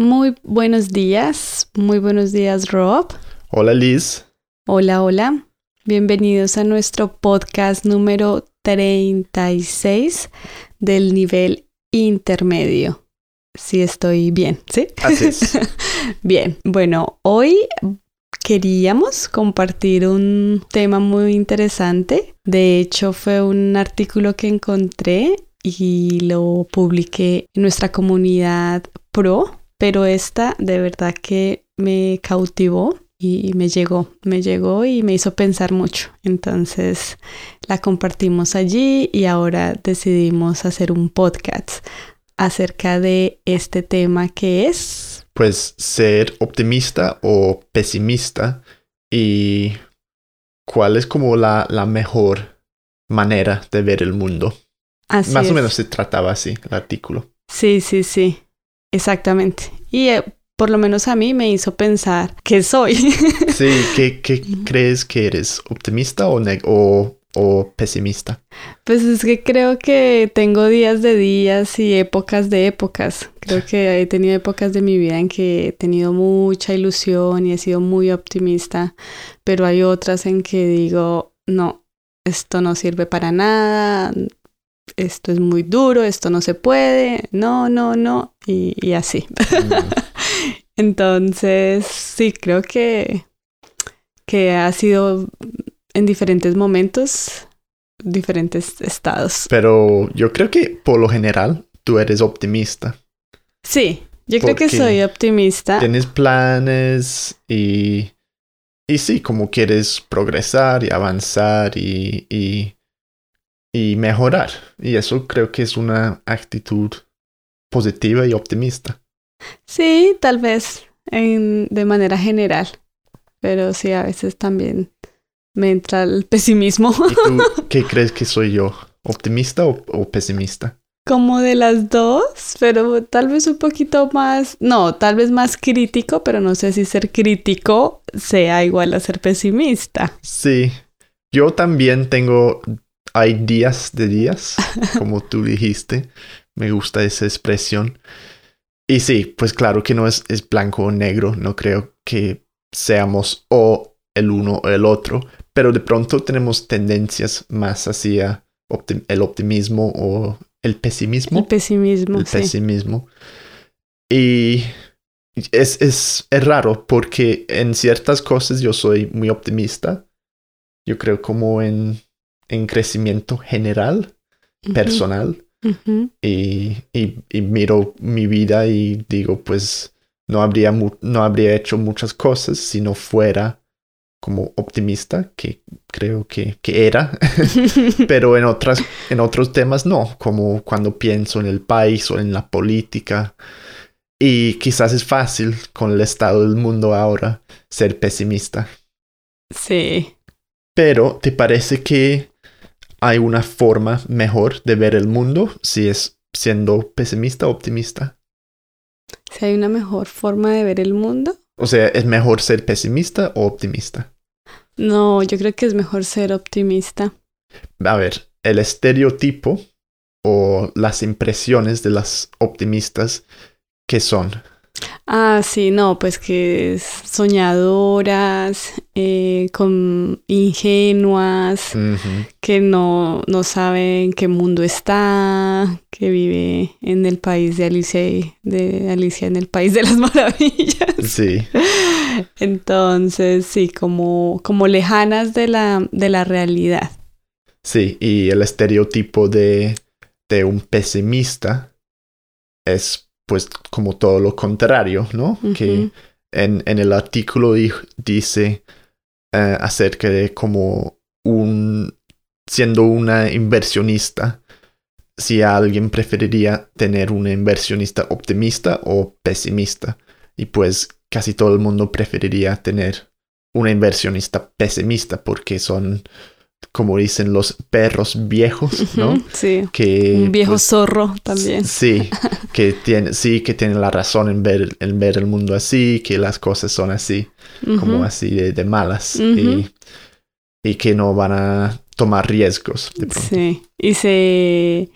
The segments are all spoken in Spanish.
Muy buenos días, muy buenos días Rob. Hola Liz. Hola, hola. Bienvenidos a nuestro podcast número 36 del nivel intermedio. Si estoy bien, ¿sí? Así es. bien, bueno, hoy queríamos compartir un tema muy interesante. De hecho, fue un artículo que encontré y lo publiqué en nuestra comunidad pro pero esta de verdad que me cautivó y me llegó, me llegó y me hizo pensar mucho. Entonces la compartimos allí y ahora decidimos hacer un podcast acerca de este tema que es... Pues ser optimista o pesimista y cuál es como la, la mejor manera de ver el mundo. Así Más o menos se trataba así el artículo. Sí, sí, sí. Exactamente. Y eh, por lo menos a mí me hizo pensar que soy. sí, ¿qué, qué crees que eres? ¿Optimista o, o, o, pesimista? Pues es que creo que tengo días de días y épocas de épocas. Creo que he tenido épocas de mi vida en que he tenido mucha ilusión y he sido muy optimista, pero hay otras en que digo, no, esto no sirve para nada, esto es muy duro, esto no se puede, no, no, no, y, así. Mm. Entonces, sí, creo que, que ha sido en diferentes momentos, diferentes estados. Pero yo creo que por lo general tú eres optimista. Sí, yo creo que soy optimista. Tienes planes y, y sí, como quieres progresar y avanzar y, y y mejorar. Y eso creo que es una actitud positiva y optimista. Sí, tal vez en, de manera general, pero sí, a veces también me entra el pesimismo. ¿Y tú qué crees que soy yo? ¿Optimista o, o, pesimista? Como de las dos, pero tal vez un poquito más, no, tal vez más crítico, pero no sé si ser crítico sea igual a ser pesimista. Sí, yo también tengo hay días de días, como tú dijiste. Me gusta esa expresión. Y sí, pues claro que no es, es blanco o negro. No creo que seamos o el uno o el otro. Pero de pronto tenemos tendencias más hacia el optimismo o el pesimismo. El pesimismo. El pesimismo. Y es, es, es raro porque en ciertas cosas yo soy muy optimista. Yo creo como en en crecimiento general, personal. y, y, miro mi vida y digo, pues no habría, no habría hecho muchas cosas si no fuera como optimista, que creo que, que era, pero en, otras, en otros temas no, como cuando pienso en el país o en la política. Y quizás es fácil con el estado del mundo ahora ser pesimista. Sí. Pero, ¿te parece que hay una forma mejor de ver el mundo si es siendo pesimista o optimista. Si hay una mejor forma de ver el mundo. O sea, ¿es mejor ser pesimista o optimista? No, yo creo que es mejor ser optimista. A ver, el estereotipo o las impresiones de las optimistas, ¿qué son? Ah, sí, no, pues que es soñadoras, eh, con ingenuas, que no, no saben en qué mundo está, que vive en el país de Alicia, de Alicia en el país de las maravillas. Sí. Entonces, sí, como, como lejanas de la, de la realidad. Sí, y el estereotipo de, de un pesimista es pues como todo lo contrario, ¿no? Que en, en, el artículo dice eh, acerca de como un, siendo una inversionista, si alguien preferiría tener una inversionista optimista o pesimista. Y pues casi todo el mundo preferiría tener una inversionista pesimista porque son como dicen los perros viejos, ¿no? Sí. Que, Un viejo pues, zorro también. Sí, que tiene, sí, que tiene la razón en ver, en ver el mundo así, que las cosas son así, como así de, malas. y, y, que no van a tomar riesgos. Sí. Y se.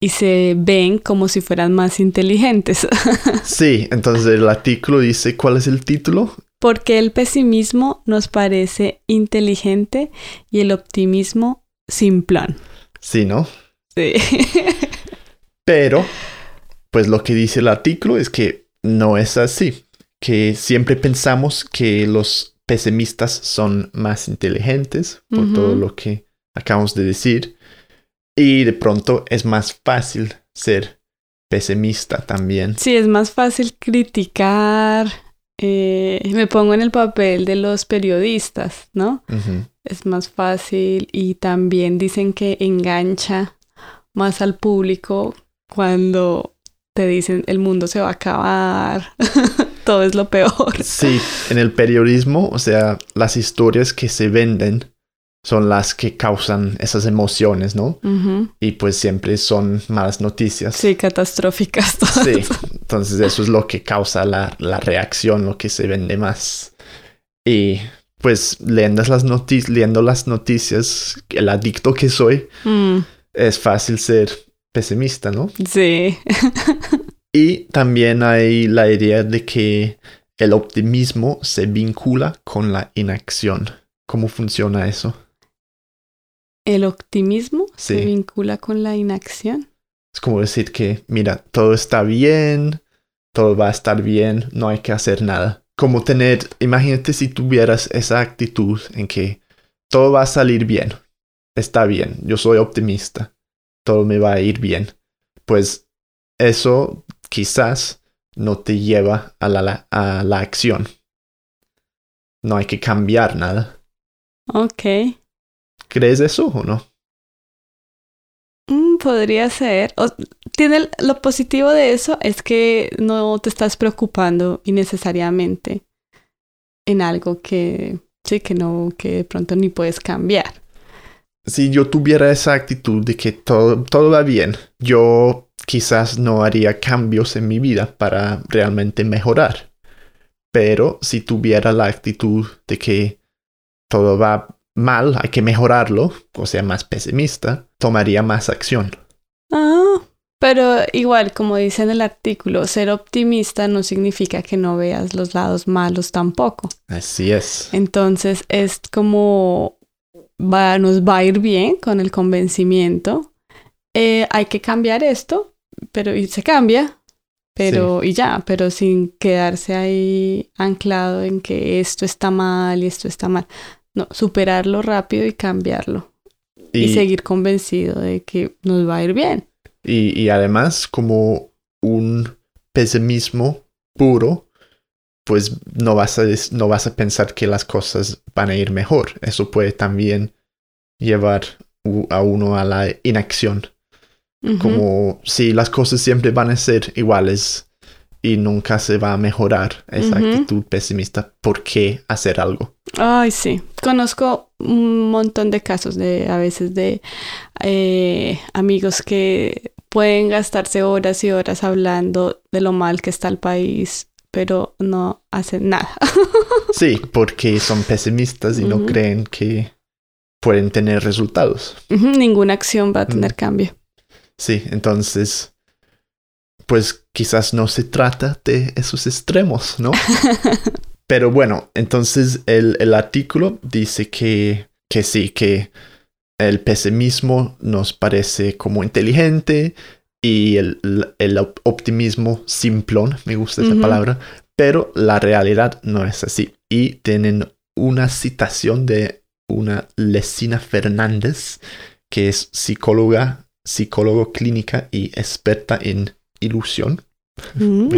y se ven como si fueran más inteligentes. sí, entonces el artículo dice, ¿cuál es el título? Porque el pesimismo nos parece inteligente y el optimismo simplón. Sí, ¿no? Sí. Pero, pues lo que dice el artículo es que no es así, que siempre pensamos que los pesimistas son más inteligentes por todo lo que acabamos de decir y de pronto es más fácil ser pesimista también. Sí, es más fácil criticar. Eh, me pongo en el papel de los periodistas, ¿no? Es más fácil y también dicen que engancha más al público cuando te dicen el mundo se va a acabar, todo es lo peor. Sí, en el periodismo, o sea, las historias que se venden son las que causan esas emociones, ¿no? Y pues siempre son malas noticias. Sí, catastróficas. Sí, entonces eso es lo que causa la, reacción, lo que se vende más. Y pues leyendo las, noticias, leyendo las noticias, el adicto que soy, mm. es fácil ser pesimista, ¿no? Sí. y también hay la idea de que el optimismo se vincula con la inacción. ¿Cómo funciona eso? el optimismo se vincula con la inacción. Es como decir que, mira, todo está bien, todo va a estar bien, no hay que hacer nada. Como tener, imagínate si tuvieras esa actitud en que todo va a salir bien, está bien, yo soy optimista, todo me va a ir bien. Pues eso quizás no te lleva a la, a la acción. No hay que cambiar nada. Ok. ¿Crees eso o no? Podría ser. tiene lo positivo de eso es que no te estás preocupando innecesariamente en algo que sí que no que de pronto ni puedes cambiar. Si yo tuviera esa actitud de que todo, todo va bien, yo quizás no haría cambios en mi vida para realmente mejorar. Pero si tuviera la actitud de que todo va mal, hay que mejorarlo, o sea, más pesimista, tomaría más acción. Ah, pero igual, como dice en el artículo, ser optimista no significa que no veas los lados malos tampoco. Así es. Entonces es como va, nos va a ir bien con el convencimiento. Eh, hay que cambiar esto, pero y se cambia, pero y ya, pero sin quedarse ahí anclado en que esto está mal y esto está mal. No, superarlo rápido y cambiarlo. Y, seguir convencido de que nos va a ir bien. Y, además, como un pesimismo puro, pues no vas, a, no vas a pensar que las cosas van a ir mejor. Eso puede también llevar a uno a la inacción. Como si las cosas siempre van a ser iguales y nunca se va a mejorar esa actitud pesimista. ¿Por qué hacer algo? Ay, sí. Conozco un montón de casos de a veces de eh, amigos que pueden gastarse horas y horas hablando de lo mal que está el país, pero no hacen nada. sí, porque son pesimistas y no creen que pueden tener resultados. Ninguna acción va a tener cambio. Sí, entonces pues quizás no se trata de esos extremos, ¿no? Pero bueno, entonces el, artículo dice que, que sí, que el pesimismo nos parece como inteligente y el, optimismo simplón, me gusta esa palabra, pero la realidad no es así. Y tienen una citación de una Lesina Fernández, que es psicóloga, psicólogo clínica y experta en ilusión. Mm.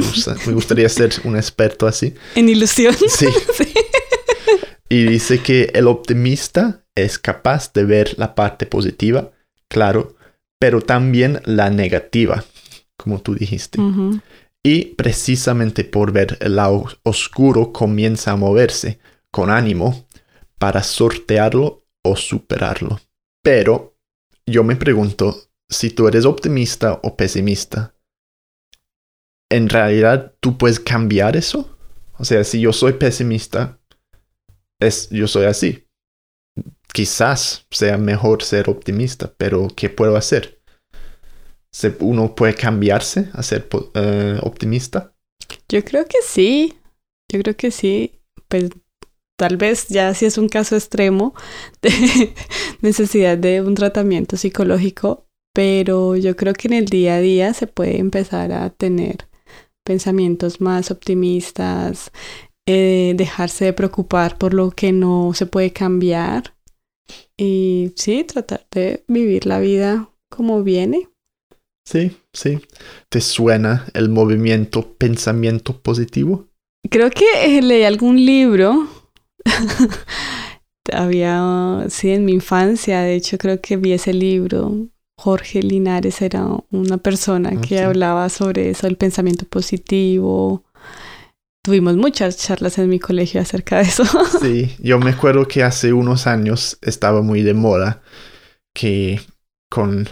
Me, gustaría ser un experto así. ¿En ilusión? Sí. Y dice que el optimista es capaz de ver la parte positiva, claro, pero también la negativa, como tú dijiste. Y precisamente por ver el lado oscuro comienza a moverse con ánimo para sortearlo o superarlo. Pero yo me pregunto si tú eres optimista o pesimista en realidad tú puedes cambiar eso. O sea, si yo soy pesimista, es, yo soy así. Quizás sea mejor ser optimista, pero ¿qué puedo hacer? uno puede cambiarse a ser eh, optimista. Yo creo que sí, yo creo que sí, pues tal vez ya si es un caso extremo de necesidad de un tratamiento psicológico, pero yo creo que en el día a día se puede empezar a tener pensamientos más optimistas, eh, dejarse de preocupar por lo que no se puede cambiar y sí, tratar de vivir la vida como viene. Sí, sí. ¿Te suena el movimiento pensamiento positivo? Creo que eh, leí algún libro. Había, sí, en mi infancia, de hecho creo que vi ese libro. Jorge Linares era una persona ah, que hablaba sobre eso, el pensamiento positivo. Tuvimos muchas charlas en mi colegio acerca de eso. sí, yo me acuerdo que hace unos años estaba muy de moda que con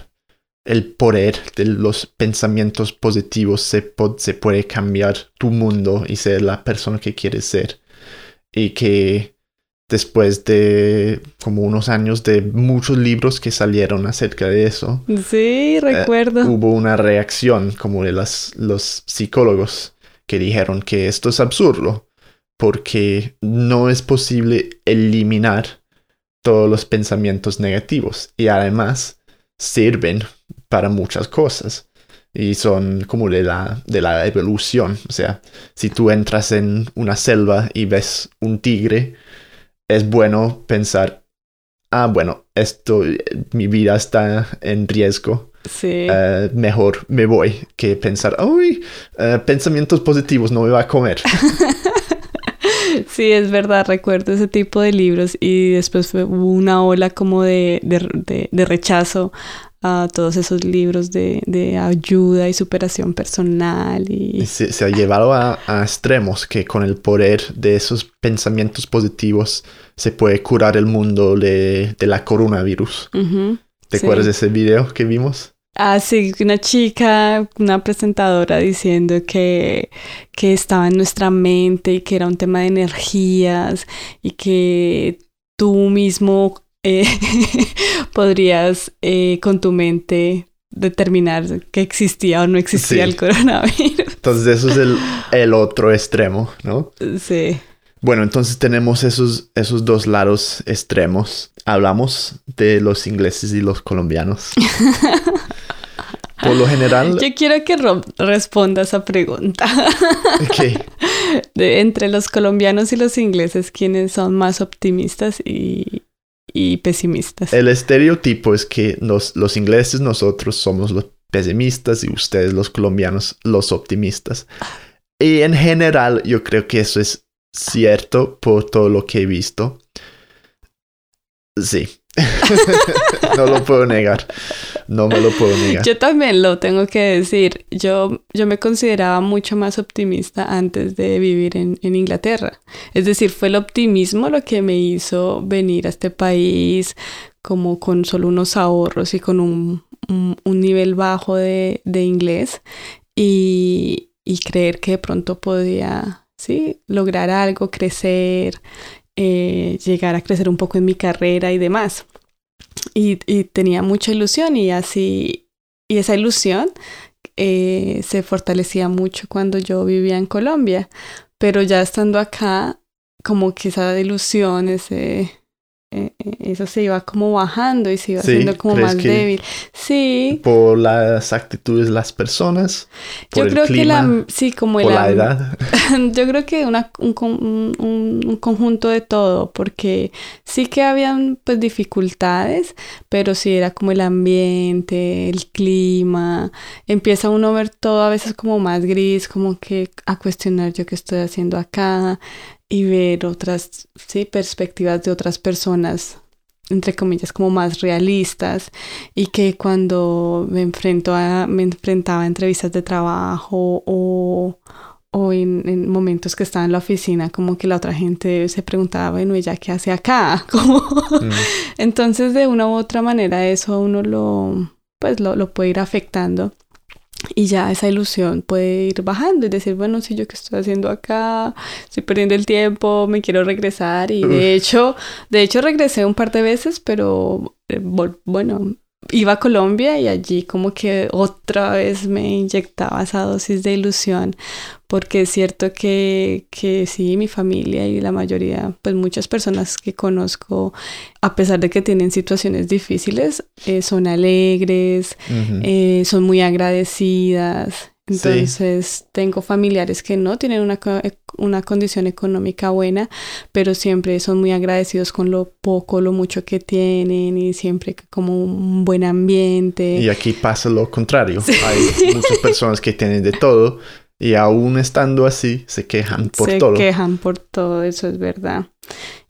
el poder de los pensamientos positivos se, se puede cambiar tu mundo y ser la persona que quieres ser. Y que después de como unos años de muchos libros que salieron acerca de eso. Sí, recuerdo. Eh, hubo una reacción como de las, los psicólogos que dijeron que esto es absurdo porque no es posible eliminar todos los pensamientos negativos y además sirven para muchas cosas y son como de la, de la evolución. O sea, si tú entras en una selva y ves un tigre, es bueno pensar, ah, bueno, esto, mi vida está en riesgo. Sí. Eh, mejor me voy que pensar, uy, eh, pensamientos positivos, no me va a comer. Sí, es verdad, recuerdo ese tipo de libros y después fue una ola como de, de, de rechazo a todos esos libros de, de ayuda y superación personal. Y... Se, se, ha llevado a, a, extremos que con el poder de esos pensamientos positivos se puede curar el mundo de, de la coronavirus. ¿Te acuerdas de ese video que vimos? Ah, sí, una chica, una presentadora diciendo que, que estaba en nuestra mente y que era un tema de energías y que tú mismo eh, podrías eh, con tu mente determinar que existía o no existía el coronavirus. Entonces eso es el, el, otro extremo, ¿no? Sí. Bueno, entonces tenemos esos, esos dos lados extremos. Hablamos de los ingleses y los colombianos. Por lo general... Yo quiero que Rob responda esa pregunta. ¿Qué? De, entre los colombianos y los ingleses, ¿quiénes son más optimistas y, y pesimistas. El estereotipo es que los, los ingleses nosotros somos los pesimistas y ustedes los colombianos los optimistas. Y en general yo creo que eso es cierto por todo lo que he visto. Sí, no lo puedo negar. No me lo puedo negar. Yo también lo tengo que decir. Yo, yo me consideraba mucho más optimista antes de vivir en, en, Inglaterra. Es decir, fue el optimismo lo que me hizo venir a este país como con solo unos ahorros y con un, un, nivel bajo de, de inglés y, y, creer que de pronto podía, sí, lograr algo, crecer eh, llegar a crecer un poco en mi carrera y demás. Y, tenía mucha ilusión y así, y esa ilusión eh, se fortalecía mucho cuando yo vivía en Colombia, pero ya estando acá, como que esa ilusión, ese, eso se iba como bajando y se iba haciendo como más débil. Sí. Por las actitudes de las personas. Por yo creo que la, sí, como por la, edad. yo creo que una, un, un, un, conjunto de todo, porque sí que habían pues dificultades, pero sí era como el ambiente, el clima. Empieza uno a ver todo a veces como más gris, como que a cuestionar yo qué estoy haciendo acá y ver otras ¿sí? perspectivas de otras personas, entre comillas, como más realistas y que cuando me, enfrento a, me enfrentaba a entrevistas de trabajo o, o en, en, momentos que estaba en la oficina, como que la otra gente se preguntaba, bueno, ¿ella qué hace acá? Como... Mm. Entonces, de una u otra manera, eso a uno lo, pues, lo, lo puede ir afectando y ya esa ilusión puede ir bajando y decir, bueno, si yo qué estoy haciendo acá, estoy perdiendo el tiempo, me quiero regresar. Y de hecho, de hecho regresé un par de veces, pero eh, bueno, iba a Colombia y allí como que otra vez me inyectaba esa dosis de ilusión, porque es cierto que, que sí, mi familia y la mayoría, pues muchas personas que conozco, a pesar de que tienen situaciones difíciles, eh, son alegres, eh, son muy agradecidas. Entonces tengo familiares que no tienen una, una, condición económica buena, pero siempre son muy agradecidos con lo poco, lo mucho que tienen y siempre como un buen ambiente. Y aquí pasa lo contrario. Hay muchas personas que tienen de todo y aún estando así se quejan por todo. Se quejan por todo, eso es verdad.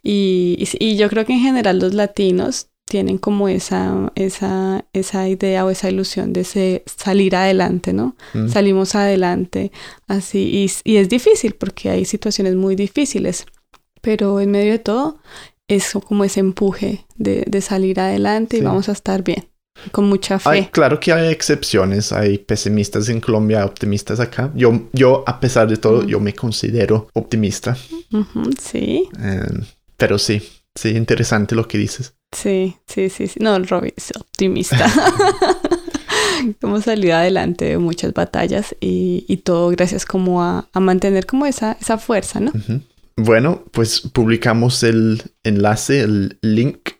Y, y yo creo que en general los latinos tienen como esa, esa, esa idea o esa ilusión de salir adelante, ¿no? Mm. Salimos adelante así y, es difícil porque hay situaciones muy difíciles, pero en medio de todo es como ese empuje de, salir adelante y vamos a estar bien, con mucha fe. claro que hay excepciones, hay pesimistas en Colombia, optimistas acá. Yo, yo a pesar de todo, mm. yo me considero optimista. sí. Em, pero sí, sí, interesante lo que dices. Sí, sí, sí, sí. No, Robbie es optimista. Hemos salido adelante de muchas batallas y, y todo gracias como a, a, mantener como esa, esa fuerza, ¿no? Bueno, pues publicamos el enlace, el link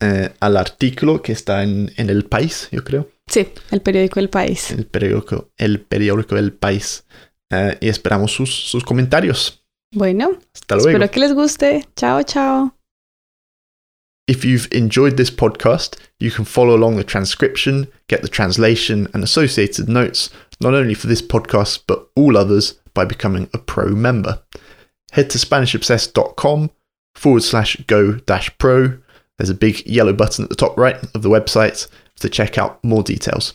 eh, al artículo que está en, en, El País, yo creo. Sí, el periódico El País. El periódico, el periódico El País. Eh, y esperamos sus, sus comentarios. Bueno, hasta luego. Espero que les guste. Chao, chao. If you've enjoyed this podcast, you can follow along the transcription, get the translation and associated notes, not only for this podcast, but all others by becoming a pro member. Head to SpanishObsessed.com forward slash go dash pro. There's a big yellow button at the top right of the website to check out more details.